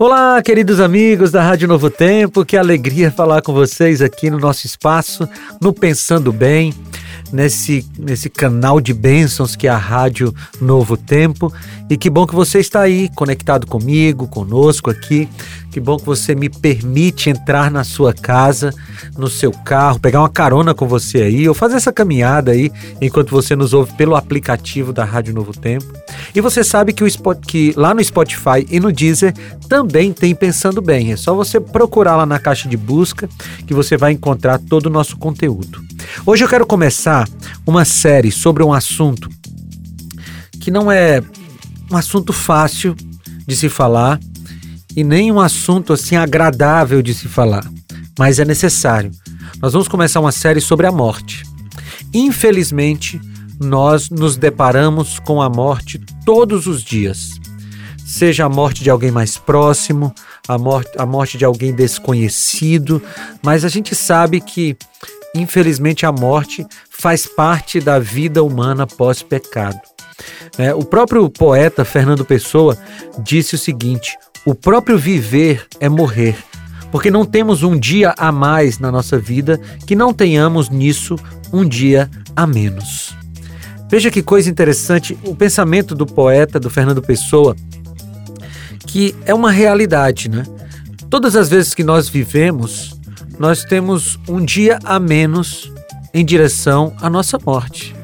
Olá, queridos amigos da Rádio Novo Tempo, que alegria falar com vocês aqui no nosso espaço, no Pensando Bem nesse, nesse canal de bênçãos que é a Rádio Novo Tempo. E que bom que você está aí, conectado comigo, conosco aqui. Que bom que você me permite entrar na sua casa, no seu carro, pegar uma carona com você aí, ou fazer essa caminhada aí, enquanto você nos ouve pelo aplicativo da Rádio Novo Tempo. E você sabe que, o Spot, que lá no Spotify e no Deezer também tem Pensando Bem. É só você procurar lá na caixa de busca que você vai encontrar todo o nosso conteúdo. Hoje eu quero começar uma série sobre um assunto que não é um assunto fácil de se falar e nem um assunto assim agradável de se falar, mas é necessário. Nós vamos começar uma série sobre a morte. Infelizmente, nós nos deparamos com a morte todos os dias. Seja a morte de alguém mais próximo, a morte, a morte de alguém desconhecido, mas a gente sabe que Infelizmente, a morte faz parte da vida humana pós-pecado. É, o próprio poeta Fernando Pessoa disse o seguinte: o próprio viver é morrer, porque não temos um dia a mais na nossa vida que não tenhamos nisso um dia a menos. Veja que coisa interessante o pensamento do poeta, do Fernando Pessoa, que é uma realidade, né? Todas as vezes que nós vivemos, nós temos um dia a menos em direção à nossa morte.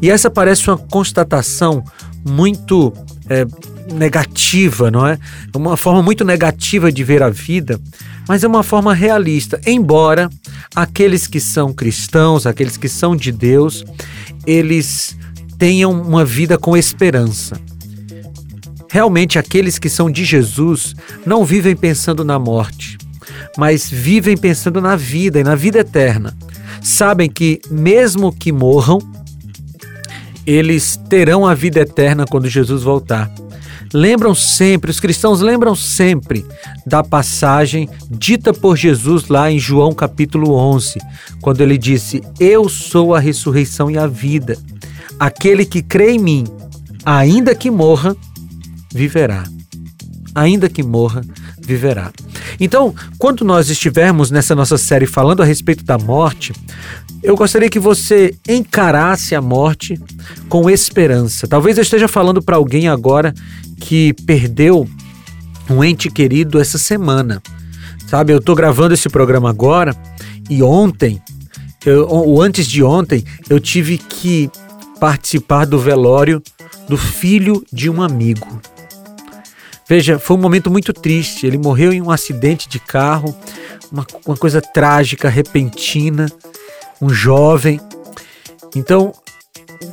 E essa parece uma constatação muito é, negativa, não é? Uma forma muito negativa de ver a vida, mas é uma forma realista. Embora aqueles que são cristãos, aqueles que são de Deus, eles tenham uma vida com esperança. Realmente, aqueles que são de Jesus não vivem pensando na morte, mas vivem pensando na vida e na vida eterna. Sabem que, mesmo que morram, eles terão a vida eterna quando Jesus voltar. Lembram sempre, os cristãos lembram sempre da passagem dita por Jesus lá em João capítulo 11, quando ele disse: Eu sou a ressurreição e a vida. Aquele que crê em mim, ainda que morra, viverá. Ainda que morra, viverá. Então, quando nós estivermos nessa nossa série falando a respeito da morte, eu gostaria que você encarasse a morte com esperança. Talvez eu esteja falando para alguém agora que perdeu um ente querido essa semana. Sabe, eu estou gravando esse programa agora e ontem, eu, ou antes de ontem, eu tive que participar do velório do filho de um amigo. Veja, foi um momento muito triste. Ele morreu em um acidente de carro, uma, uma coisa trágica, repentina, um jovem. Então,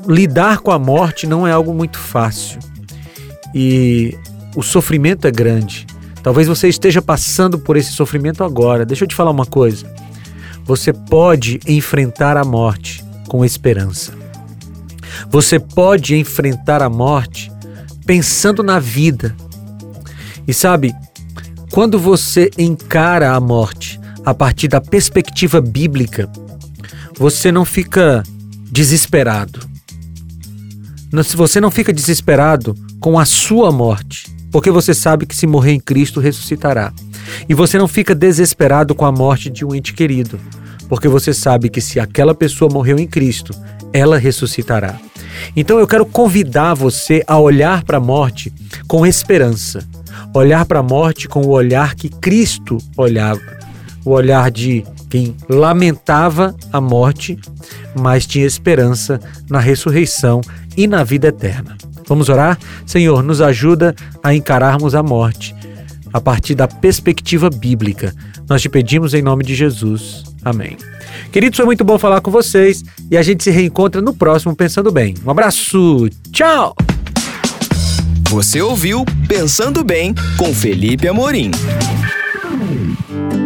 lidar com a morte não é algo muito fácil. E o sofrimento é grande. Talvez você esteja passando por esse sofrimento agora. Deixa eu te falar uma coisa. Você pode enfrentar a morte com esperança. Você pode enfrentar a morte pensando na vida, e sabe, quando você encara a morte a partir da perspectiva bíblica, você não fica desesperado. Você não fica desesperado com a sua morte, porque você sabe que se morrer em Cristo ressuscitará. E você não fica desesperado com a morte de um ente querido, porque você sabe que se aquela pessoa morreu em Cristo, ela ressuscitará. Então eu quero convidar você a olhar para a morte com esperança olhar para a morte com o olhar que Cristo olhava, o olhar de quem lamentava a morte, mas tinha esperança na ressurreição e na vida eterna. Vamos orar? Senhor, nos ajuda a encararmos a morte a partir da perspectiva bíblica. Nós te pedimos em nome de Jesus. Amém. Queridos, foi muito bom falar com vocês e a gente se reencontra no próximo Pensando Bem. Um abraço, tchau! Você ouviu Pensando Bem com Felipe Amorim.